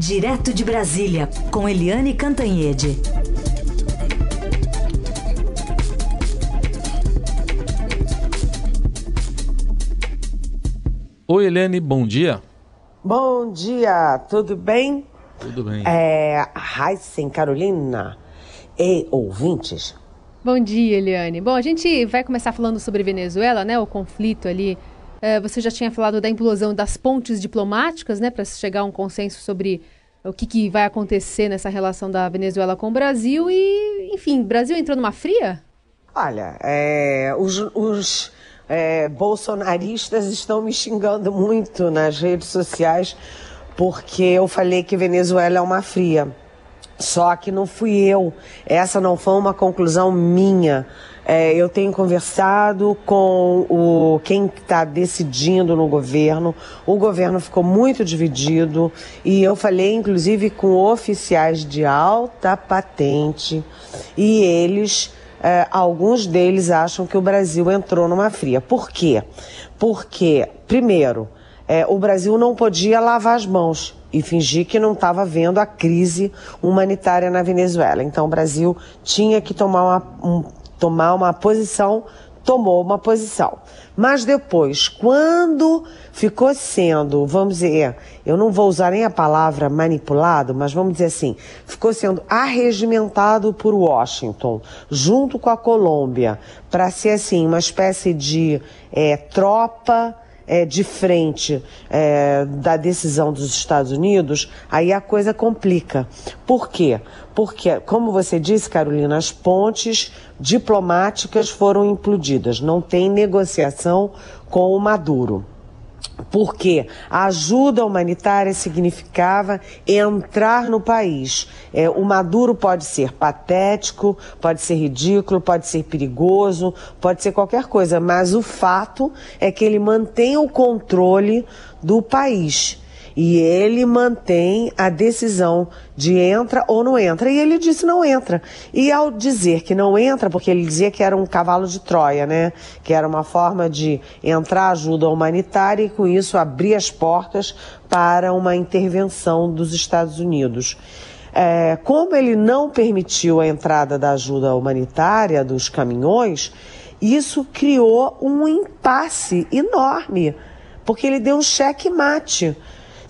Direto de Brasília, com Eliane Cantanhede. Oi, Eliane, bom dia. Bom dia, tudo bem? Tudo bem. É, Heisen Carolina e ouvintes. Bom dia, Eliane. Bom, a gente vai começar falando sobre Venezuela, né? O conflito ali. É, você já tinha falado da implosão das pontes diplomáticas, né? Para chegar a um consenso sobre o que, que vai acontecer nessa relação da Venezuela com o Brasil. E, enfim, Brasil entrou numa fria? Olha, é, os, os é, bolsonaristas estão me xingando muito nas redes sociais porque eu falei que Venezuela é uma fria. Só que não fui eu. Essa não foi uma conclusão minha. É, eu tenho conversado com o quem está decidindo no governo. O governo ficou muito dividido e eu falei, inclusive, com oficiais de alta patente e eles é, alguns deles acham que o Brasil entrou numa fria. Por quê? Porque, primeiro, é, o Brasil não podia lavar as mãos e fingir que não estava vendo a crise humanitária na Venezuela. Então, o Brasil tinha que tomar uma, um, tomar uma posição tomou uma posição. Mas depois, quando ficou sendo, vamos dizer, eu não vou usar nem a palavra manipulado, mas vamos dizer assim, ficou sendo arregimentado por Washington, junto com a Colômbia, para ser assim, uma espécie de é, tropa é, de frente é, da decisão dos Estados Unidos, aí a coisa complica. Por quê? Porque, como você disse, Carolina, as pontes diplomáticas foram implodidas. Não tem negociação com o Maduro porque a ajuda humanitária significava entrar no país. É, o Maduro pode ser patético, pode ser ridículo, pode ser perigoso, pode ser qualquer coisa, mas o fato é que ele mantém o controle do país e ele mantém a decisão de entra ou não entra. E ele disse não entra. E ao dizer que não entra, porque ele dizia que era um cavalo de Troia, né? Que era uma forma de entrar ajuda humanitária e com isso abrir as portas para uma intervenção dos Estados Unidos. É, como ele não permitiu a entrada da ajuda humanitária dos caminhões, isso criou um impasse enorme, porque ele deu um cheque mate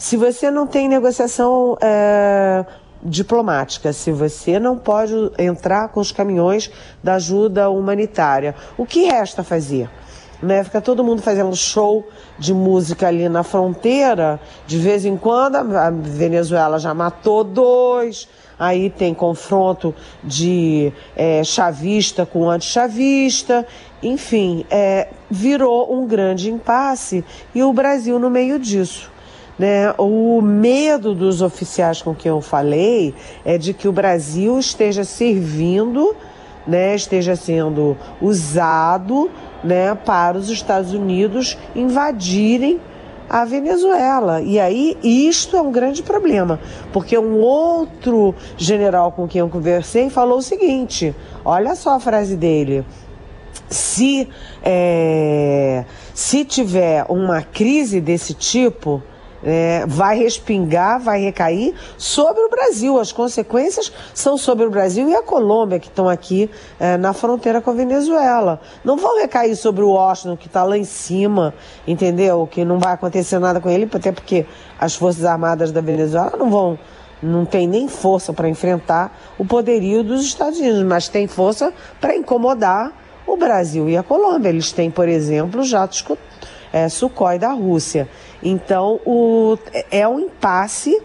se você não tem negociação é, diplomática, se você não pode entrar com os caminhões da ajuda humanitária, o que resta fazer? Né? Fica todo mundo fazendo show de música ali na fronteira, de vez em quando a Venezuela já matou dois, aí tem confronto de é, chavista com antichavista, enfim, é, virou um grande impasse e o Brasil no meio disso. Né? O medo dos oficiais com quem eu falei é de que o Brasil esteja servindo, né, esteja sendo usado né, para os Estados Unidos invadirem a Venezuela. E aí, isto é um grande problema, porque um outro general com quem eu conversei falou o seguinte: olha só a frase dele. Se, é, se tiver uma crise desse tipo, é, vai respingar, vai recair sobre o Brasil. As consequências são sobre o Brasil e a Colômbia, que estão aqui é, na fronteira com a Venezuela. Não vão recair sobre o Washington, que está lá em cima, entendeu? Que não vai acontecer nada com ele, até porque as Forças Armadas da Venezuela não vão. Não tem nem força para enfrentar o poderio dos Estados Unidos, mas tem força para incomodar o Brasil e a Colômbia. Eles têm, por exemplo, jatos é, Sukhoi da Rússia. Então, o, é um impasse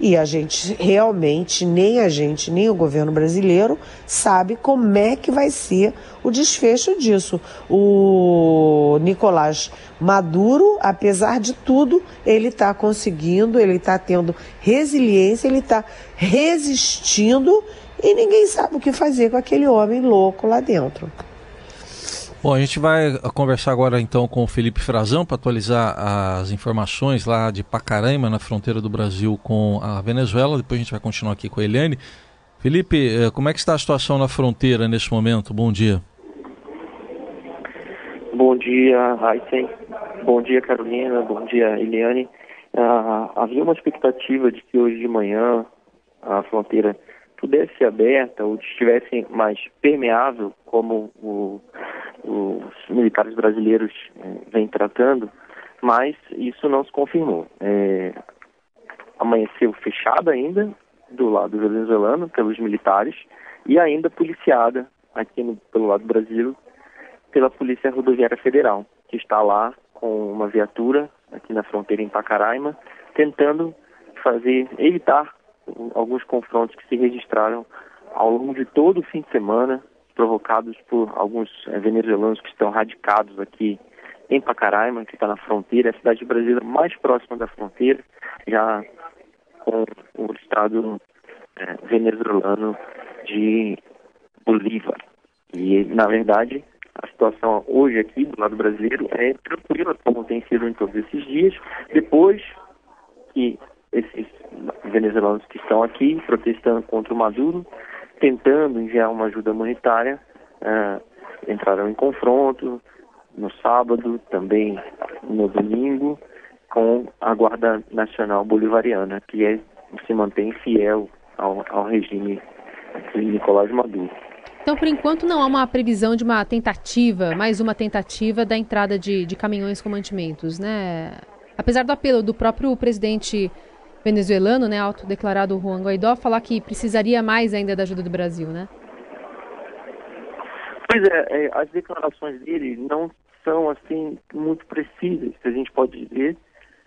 e a gente realmente, nem a gente, nem o governo brasileiro sabe como é que vai ser o desfecho disso. O Nicolás Maduro, apesar de tudo, ele está conseguindo, ele está tendo resiliência, ele está resistindo e ninguém sabe o que fazer com aquele homem louco lá dentro. Bom, a gente vai conversar agora então com o Felipe Frazão para atualizar as informações lá de Pacaraima, na fronteira do Brasil com a Venezuela. Depois a gente vai continuar aqui com a Eliane. Felipe, eh, como é que está a situação na fronteira nesse momento? Bom dia. Bom dia, Heisen. Bom dia, Carolina. Bom dia, Eliane. ah, havia uma expectativa de que hoje de manhã a fronteira pudesse ser aberta ou estivesse mais permeável, como o, os militares brasileiros eh, vêm tratando, mas isso não se confirmou. É, amanheceu fechada ainda do lado venezuelano pelos militares e ainda policiada aqui no, pelo lado do Brasil pela Polícia Rodoviária Federal, que está lá com uma viatura aqui na fronteira em Pacaraima, tentando fazer evitar alguns confrontos que se registraram ao longo de todo o fim de semana, provocados por alguns é, venezuelanos que estão radicados aqui em Pacaraima, que está na fronteira, a cidade brasileira mais próxima da fronteira, já com o estado é, venezuelano de Bolívar. E, na verdade, a situação hoje aqui do lado brasileiro é tranquila, como tem sido em todos esses dias, depois que esses venezuelanos que estão aqui protestando contra o Maduro, tentando enviar uma ajuda humanitária, uh, entraram em confronto no sábado, também no domingo, com a Guarda Nacional Bolivariana, que é, se mantém fiel ao, ao regime de Nicolás Maduro. Então, por enquanto, não há uma previsão de uma tentativa, mais uma tentativa da entrada de, de caminhões com mantimentos, né? Apesar do apelo do próprio presidente venezuelano, né, autodeclarado Juan Guaidó, falar que precisaria mais ainda da ajuda do Brasil, né? Pois é, é as declarações dele não são assim muito precisas, se a gente pode dizer.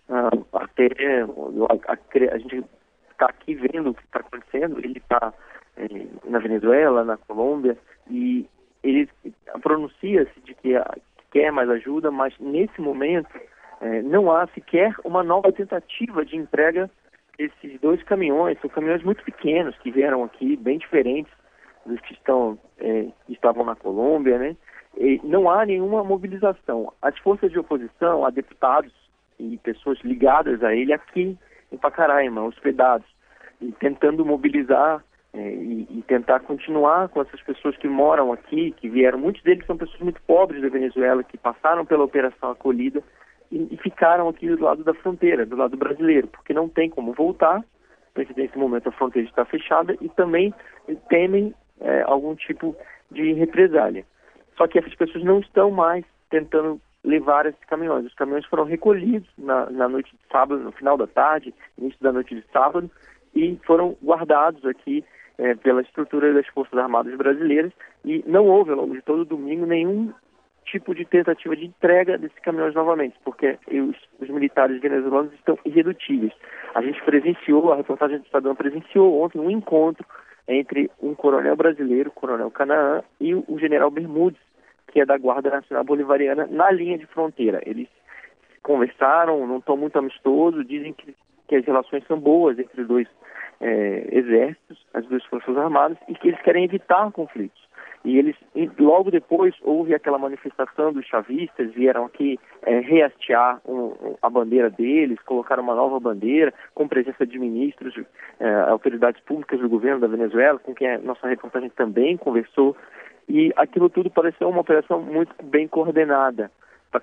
Uh, até a, a, a gente está aqui vendo o que está acontecendo. Ele está é, na Venezuela, na Colômbia, e ele pronuncia-se de que, quer mais ajuda, mas nesse momento é, não há sequer uma nova tentativa de entrega desses dois caminhões. São caminhões muito pequenos que vieram aqui, bem diferentes dos que estão é, estavam na Colômbia, né? E não há nenhuma mobilização. As forças de oposição, há deputados e pessoas ligadas a ele aqui em Pacaraima, hospedados, e tentando mobilizar é, e, e, tentar continuar com essas pessoas que moram aqui, que vieram, muitos deles são pessoas muito pobres da Venezuela, que passaram pela operação acolhida e, e ficaram aqui do lado da fronteira, do lado brasileiro, porque não tem como voltar, porque nesse momento a fronteira está fechada e também temem é, algum tipo de represália. Só que essas pessoas não estão mais tentando levar esses caminhões. Os caminhões foram recolhidos na, na noite de sábado, no final da tarde, início da noite de sábado, e foram guardados aqui é, pela estrutura das Forças Armadas Brasileiras e não houve ao longo de todo domingo nenhum tipo de tentativa de entrega desses caminhões novamente, porque os, os militares venezuelanos estão irredutíveis. A gente presenciou, a reportagem do Estadão presenciou ontem um encontro entre um coronel brasileiro, coronel Canaã, e o general Bermudes, que é da Guarda Nacional Bolivariana, na linha de fronteira. Eles conversaram, não estão muito amistosos, dizem que, que as relações são boas entre os dois é, exércitos, as duas forças armadas, e que eles querem evitar conflitos. E eles, logo depois, houve aquela manifestação dos chavistas, vieram aqui é, rehastear um, a bandeira deles, colocaram uma nova bandeira, com presença de ministros, é, autoridades públicas do governo da Venezuela, com quem a nossa reportagem também conversou. E aquilo tudo pareceu uma operação muito bem coordenada.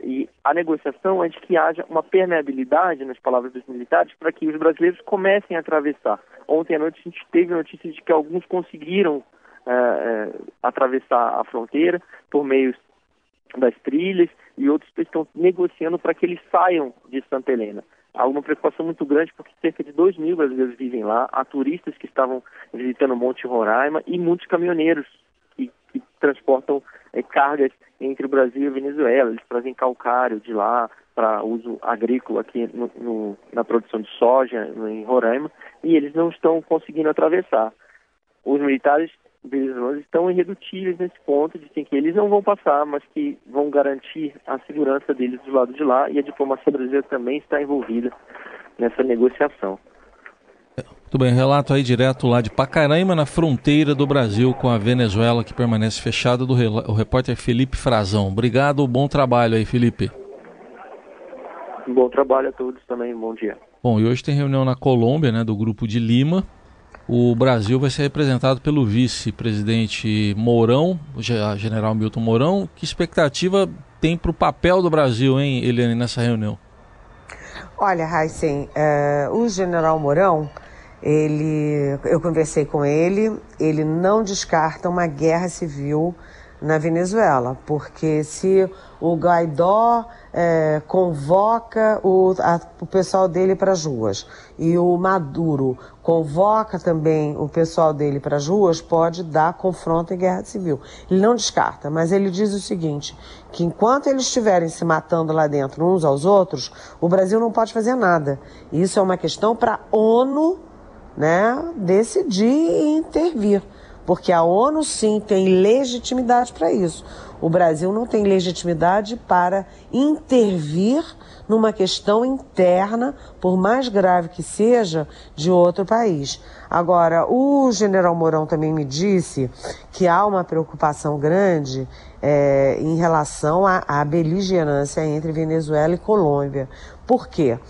E a negociação é de que haja uma permeabilidade, nas palavras dos militares, para que os brasileiros comecem a atravessar. Ontem à noite a gente teve notícia de que alguns conseguiram atravessar a fronteira por meio das trilhas e outros estão negociando para que eles saiam de Santa Helena. Há uma preocupação muito grande porque cerca de 2 mil brasileiros vivem lá, há turistas que estavam visitando Monte Roraima e muitos caminhoneiros que, que transportam é, cargas entre o Brasil e a Venezuela. Eles trazem calcário de lá para uso agrícola aqui no, no, na produção de soja em Roraima e eles não estão conseguindo atravessar. Os militares venezuelanos estão irredutíveis nesse ponto, dizem que eles não vão passar, mas que vão garantir a segurança deles do lado de lá e a diplomacia brasileira também está envolvida nessa negociação. Muito bem, relato aí direto lá de Pacaraima, na fronteira do Brasil com a Venezuela, que permanece fechada, do o repórter Felipe Frazão. Obrigado, bom trabalho aí, Felipe. Bom trabalho a todos também, bom dia. Bom, e hoje tem reunião na Colômbia, né, do Grupo de Lima. O Brasil vai ser representado pelo vice-presidente Mourão, general Milton Mourão. Que expectativa tem para o papel do Brasil, hein, Eliane, nessa reunião? Olha, Heisen, uh, o general Mourão, ele, eu conversei com ele, ele não descarta uma guerra civil na Venezuela, porque se o Guaidó é, convoca o, a, o pessoal dele para as ruas e o Maduro convoca também o pessoal dele para as ruas, pode dar confronto e guerra civil. Ele não descarta, mas ele diz o seguinte: que enquanto eles estiverem se matando lá dentro uns aos outros, o Brasil não pode fazer nada. Isso é uma questão para a ONU né, decidir e intervir porque a ONU sim tem legitimidade para isso. O Brasil não tem legitimidade para intervir numa questão interna, por mais grave que seja, de outro país. Agora, o general Mourão também me disse que há uma preocupação grande é, em relação à, beligerância entre Venezuela e Colômbia. Por quê?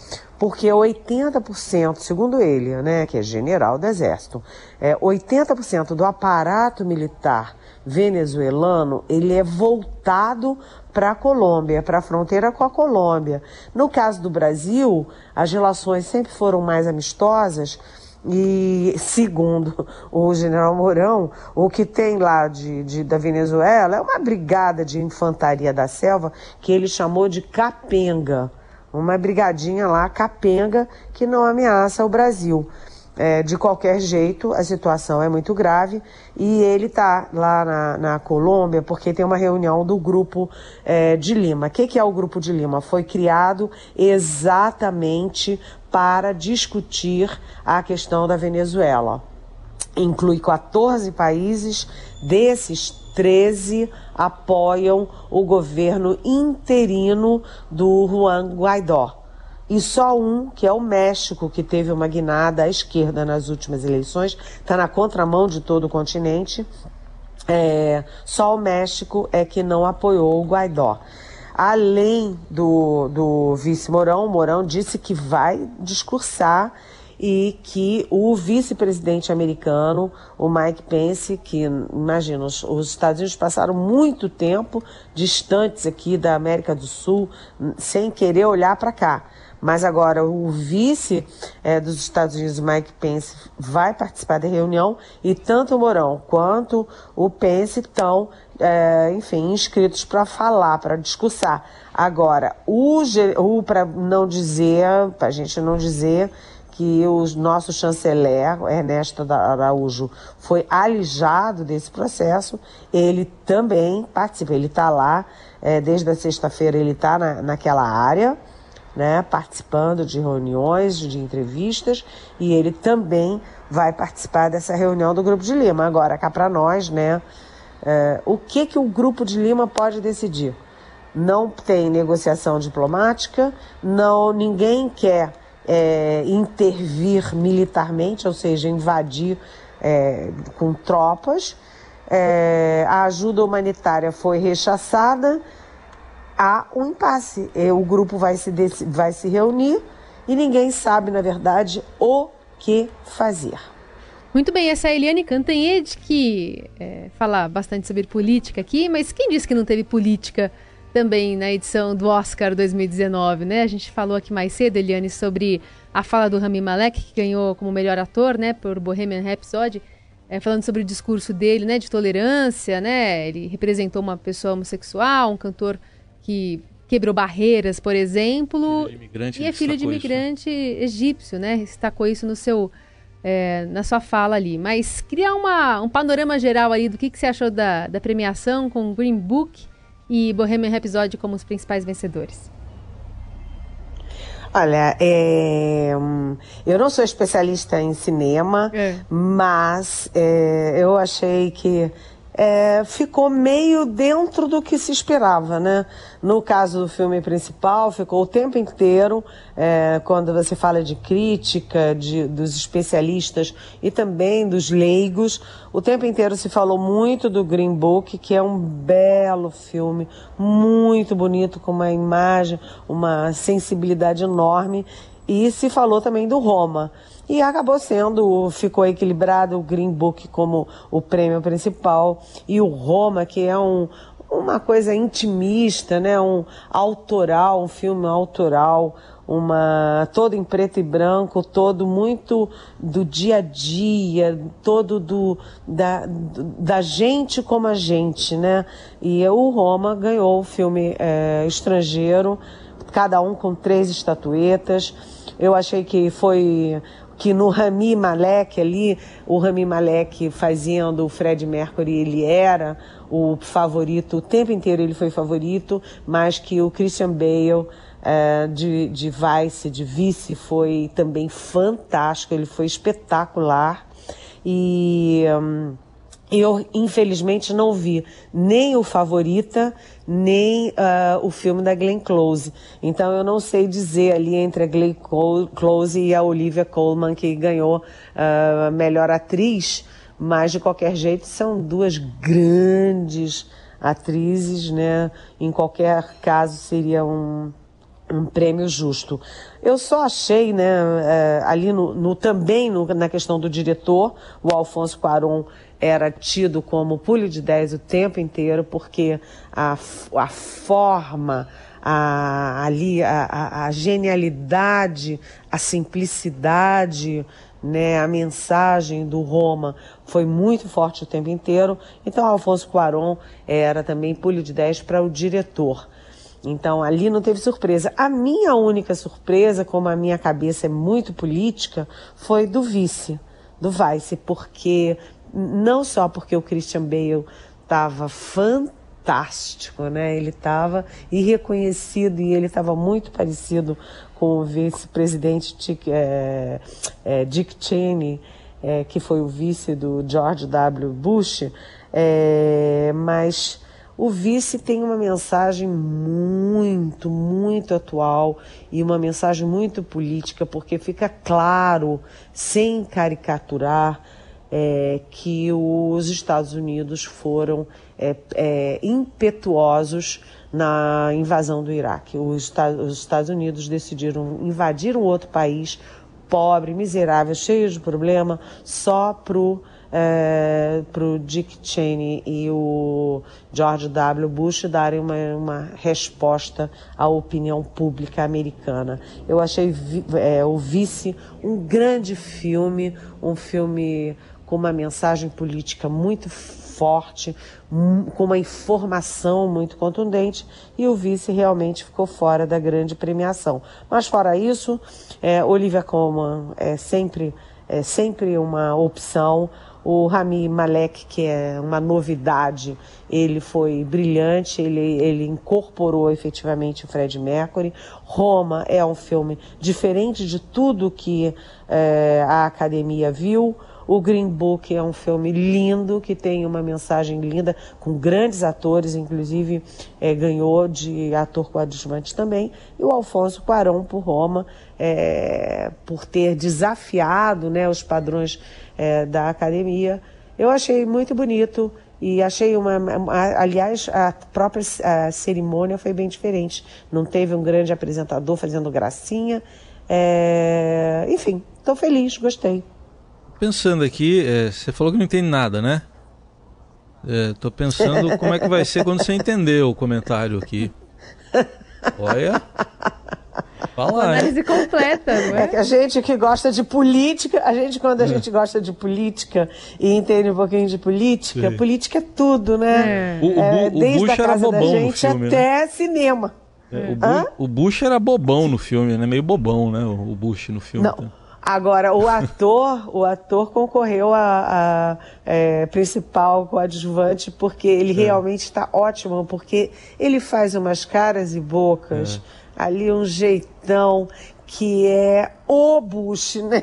Porque 80%, segundo ele, né, que é general do Exército, é, 80% do aparato militar venezuelano ele é voltado para a Colômbia, para a fronteira com a Colômbia. No caso do Brasil, as relações sempre foram mais amistosas. E, segundo o general Mourão, o que tem lá de, de, da Venezuela é uma brigada de infantaria da selva que ele chamou de capenga uma brigadinha lá, capenga, que não ameaça o Brasil. É, de qualquer jeito, a situação é muito grave e ele está lá na, na, Colômbia porque tem uma reunião do Grupo é, de Lima. O que, que é o Grupo de Lima? Foi criado exatamente para discutir a questão da Venezuela. Inclui 14 países, desses 13 apoiam o governo interino do Juan Guaidó. E só um, que é o México, que teve uma guinada à esquerda nas últimas eleições, está na contramão de todo o continente. É, só o México é que não apoiou o Guaidó. Além do, do vice Mourão, o Mourão disse que vai discursar e que o vice-presidente americano, o Mike Pence, que imagina, os, os, Estados Unidos passaram muito tempo distantes aqui da América do Sul, sem querer olhar para cá. Mas agora o vice é, dos Estados Unidos, Mike Pence, vai participar da reunião e tanto o Mourão quanto o Pence estão, é, enfim, inscritos para falar, para discursar. Agora, o, o para não dizer, para a gente não dizer que o nosso chanceler, Ernesto Araújo, foi alijado desse processo. Ele também participa, ele está lá, é, desde a sexta-feira ele está na, naquela área, né, participando de reuniões, de entrevistas, e ele também vai participar dessa reunião do Grupo de Lima. Agora, cá para nós, né, é, o que, que o Grupo de Lima pode decidir? Não tem negociação diplomática, não ninguém quer é, intervir militarmente, ou seja, invadir é, com tropas. É, a ajuda humanitária foi rechaçada. Há um impasse. O grupo vai se, vai se reunir e ninguém sabe, na verdade, o que fazer. Muito bem, essa é a Eliane Cantanhede, que é, fala bastante sobre política aqui, mas quem disse que não teve política também na edição do Oscar 2019, né? A gente falou aqui mais cedo, Eliane, sobre a fala do Rami Malek, que ganhou como melhor ator, né, por Bohemian Rhapsody, é, falando sobre o discurso dele, né, de tolerância, né? Ele representou uma pessoa homossexual, um cantor que quebrou barreiras, por exemplo, e é filho de imigrante isso. egípcio, né? Destacou isso no seu é, na sua fala ali. Mas criar uma, um panorama geral ali do que, que você achou da, da premiação com Green Book e Bohemian Rhapsody como os principais vencedores? Olha, é, eu não sou especialista em cinema, é. mas é, eu achei que é, ficou meio dentro do que se esperava, né? No caso do filme principal, ficou o tempo inteiro, é, quando você fala de crítica, de, dos especialistas e também dos leigos, o tempo inteiro se falou muito do Green Book, que é um belo filme, muito bonito, com uma imagem, uma sensibilidade enorme, e se falou também do Roma. E acabou sendo, ficou equilibrado o Green Book como o prêmio principal e o Roma, que é um, uma coisa intimista, né? um autoral, um filme autoral, uma todo em preto e branco, todo muito do dia a dia, todo do da, da gente como a gente, né? E o Roma ganhou o filme é, estrangeiro, cada um com três estatuetas. Eu achei que foi que no Rami Malek ali, o Rami Malek fazendo o Fred Mercury, ele era o favorito, o tempo inteiro ele foi favorito, mas que o Christian Bale é, de, de Vice, de Vice, foi também fantástico, ele foi espetacular. E hum, eu, infelizmente, não vi nem o Favorita, nem uh, o filme da Glenn Close. Então, eu não sei dizer ali entre a Glenn Close e a Olivia Colman, que ganhou a uh, melhor atriz, mas de qualquer jeito são duas grandes atrizes, né? Em qualquer caso, seria um, um prêmio justo. Eu só achei, né, é, ali no, no também no, na questão do diretor, o Alfonso Cuarón era tido como pulho de 10 o tempo inteiro, porque a, a forma, a, ali, a, a genialidade, a simplicidade, né, a mensagem do Roma foi muito forte o tempo inteiro. Então, Alfonso Cuarón era também pulho de 10 para o diretor. Então ali não teve surpresa. A minha única surpresa, como a minha cabeça é muito política, foi do vice, do Vice, porque não só porque o Christian Bale estava fantástico, né? Ele estava irreconhecido e ele estava muito parecido com o vice-presidente Dick, é, é, Dick Cheney, é, que foi o vice do George W. Bush, é, mas o vice tem uma mensagem muito, muito atual e uma mensagem muito política, porque fica claro, sem caricaturar, é, que os Estados Unidos foram é, é, impetuosos na invasão do Iraque. Os, os Estados Unidos decidiram invadir um outro país pobre, miserável, cheio de problema, só para o é, para o Dick Cheney e o George W. Bush darem uma, uma resposta à opinião pública americana. Eu achei é, o Vice um grande filme, um filme com uma mensagem política muito forte, com uma informação muito contundente, e o vice realmente ficou fora da grande premiação. Mas fora isso, é, Olivia Colman é sempre, é sempre uma opção. O Rami Malek, que é uma novidade, ele foi brilhante, ele, ele incorporou efetivamente o Fred Mercury. Roma é um filme diferente de tudo que é, a academia viu. O Green Book é um filme lindo, que tem uma mensagem linda, com grandes atores, inclusive é, ganhou de ator coadjuvante também. E o Alfonso Cuarón por Roma, é, por ter desafiado né, os padrões é, da academia. Eu achei muito bonito e achei uma, aliás, a própria a cerimônia foi bem diferente. Não teve um grande apresentador fazendo gracinha. É... Enfim, estou feliz, gostei. Pensando aqui, é, você falou que não entende nada, né? Estou é, pensando como é que vai ser quando você entender o comentário aqui. Olha. Fala, análise completa, não é? é? que a gente que gosta de política, a gente quando a é. gente gosta de política e entende um pouquinho de política, Sim. política é tudo, né? É. O, o, é, desde o Bush a casa era bobão da gente filme, até né? cinema. É, o, Bu, o, Bush era bobão no filme, né? Meio bobão, né? O Bush no filme. Não. Tá? Agora, o ator, o ator concorreu a, a é, principal coadjuvante porque ele é. realmente está ótimo, porque ele faz umas caras e bocas ali um jeitão que é o Bush, né?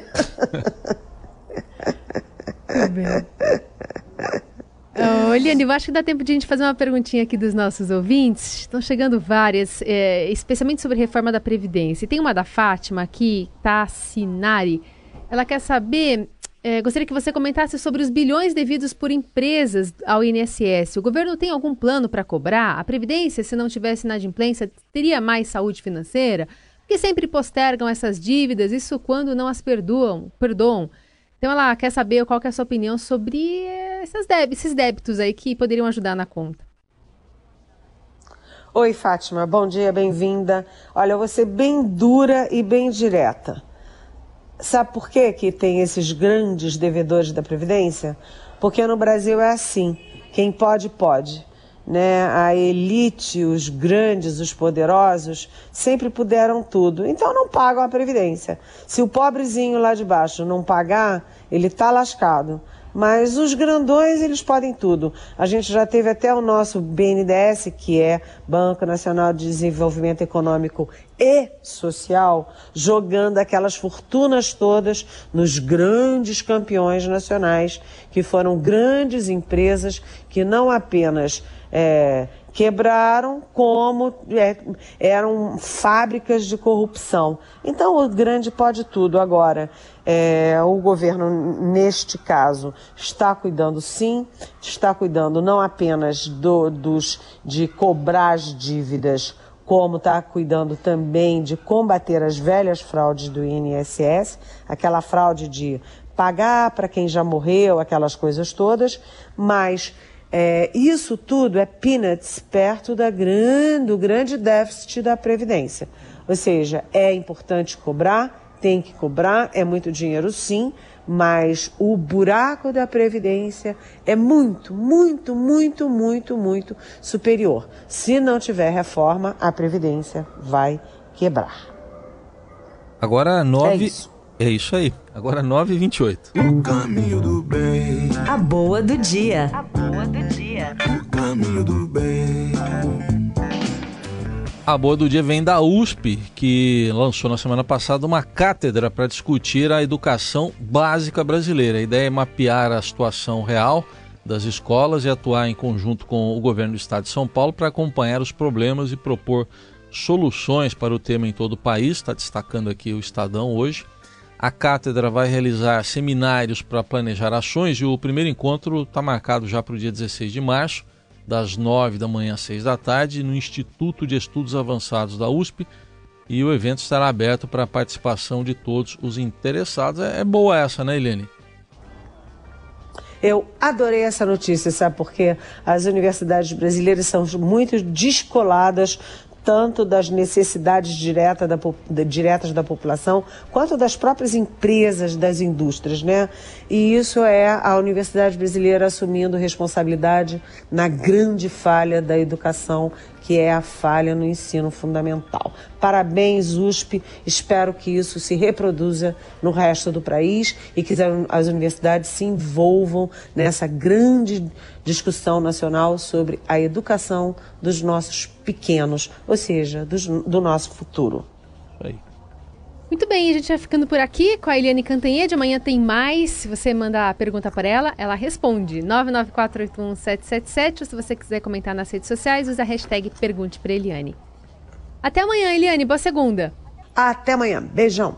Ô, Eliane, eu acho que dá tempo de a gente fazer uma perguntinha aqui dos nossos ouvintes. Estão chegando várias, é, especialmente sobre reforma da Previdência. E tem uma da Fátima aqui, Tassinari. Ela quer saber é, gostaria que você comentasse sobre os bilhões devidos por empresas ao INSS. O governo tem algum plano para cobrar? A Previdência, se não tivesse inadimplência, teria mais saúde financeira? Porque sempre postergam essas dívidas, isso quando não as perdoam. perdoam. Então ela quer saber qual que é a sua opinião sobre essas débitos, esses débitos aí que poderiam ajudar na conta. Oi, Fátima, bom dia, bem-vinda. Olha, eu vou ser bem dura e bem direta. Sabe por quê que tem esses grandes devedores da Previdência? Porque no Brasil é assim: quem pode, pode. Né? A elite, os grandes, os poderosos, sempre puderam tudo. Então não pagam a Previdência. Se o pobrezinho lá de baixo não pagar, ele está lascado. Mas os grandões, eles podem tudo. A gente já teve até o nosso BNDES, que é Banco Nacional de Desenvolvimento Econômico e Social, jogando aquelas fortunas todas nos grandes campeões nacionais, que foram grandes empresas que não apenas é, quebraram como é, eram fábricas de corrupção. Então o grande pode tudo. Agora, é, o governo, neste caso, está cuidando sim, está cuidando não apenas do, dos, de cobrar as dívidas, como está cuidando também de combater as velhas fraudes do INSS, aquela fraude de pagar para quem já morreu, aquelas coisas todas, mas é, isso tudo é peanuts perto da grande, do grande déficit da Previdência. Ou seja, é importante cobrar, tem que cobrar, é muito dinheiro sim, mas o buraco da Previdência é muito, muito, muito, muito, muito superior. Se não tiver reforma, a Previdência vai quebrar. Agora, nove. É. É isso aí. Agora 9 e 28 O caminho do bem. A boa do dia. A boa do dia. O caminho do bem. A boa do dia vem da USP, que lançou na semana passada uma cátedra para discutir a educação básica brasileira. A ideia é mapear a situação real das escolas e atuar em conjunto com o governo do estado de São Paulo para acompanhar os problemas e propor soluções para o tema em todo o país. Está destacando aqui o Estadão hoje. A cátedra vai realizar seminários para planejar ações e o primeiro encontro está marcado já para o dia 16 de março, das 9 da manhã às 6 da tarde, no Instituto de Estudos Avançados da USP. E o evento estará aberto para a participação de todos os interessados. É, é boa essa, né, Helene? Eu adorei essa notícia, sabe? Porque as universidades brasileiras são muito descoladas tanto das necessidades direta da, diretas da população, quanto das próprias empresas, das indústrias, né? E isso é a Universidade Brasileira assumindo responsabilidade na grande falha da educação que é a falha no ensino fundamental. Parabéns, USP. Espero que isso se reproduza no resto do país e que as universidades se envolvam nessa grande discussão nacional sobre a educação dos nossos pequenos, ou seja, do, do nosso futuro. Aí. Muito bem, a gente vai ficando por aqui com a Eliane Cantanhede. Amanhã tem mais. Se você mandar a pergunta para ela, ela responde. 994817777. Ou se você quiser comentar nas redes sociais, usa a hashtag Pergunte para Eliane. Até amanhã, Eliane. Boa segunda. Até amanhã. Beijão.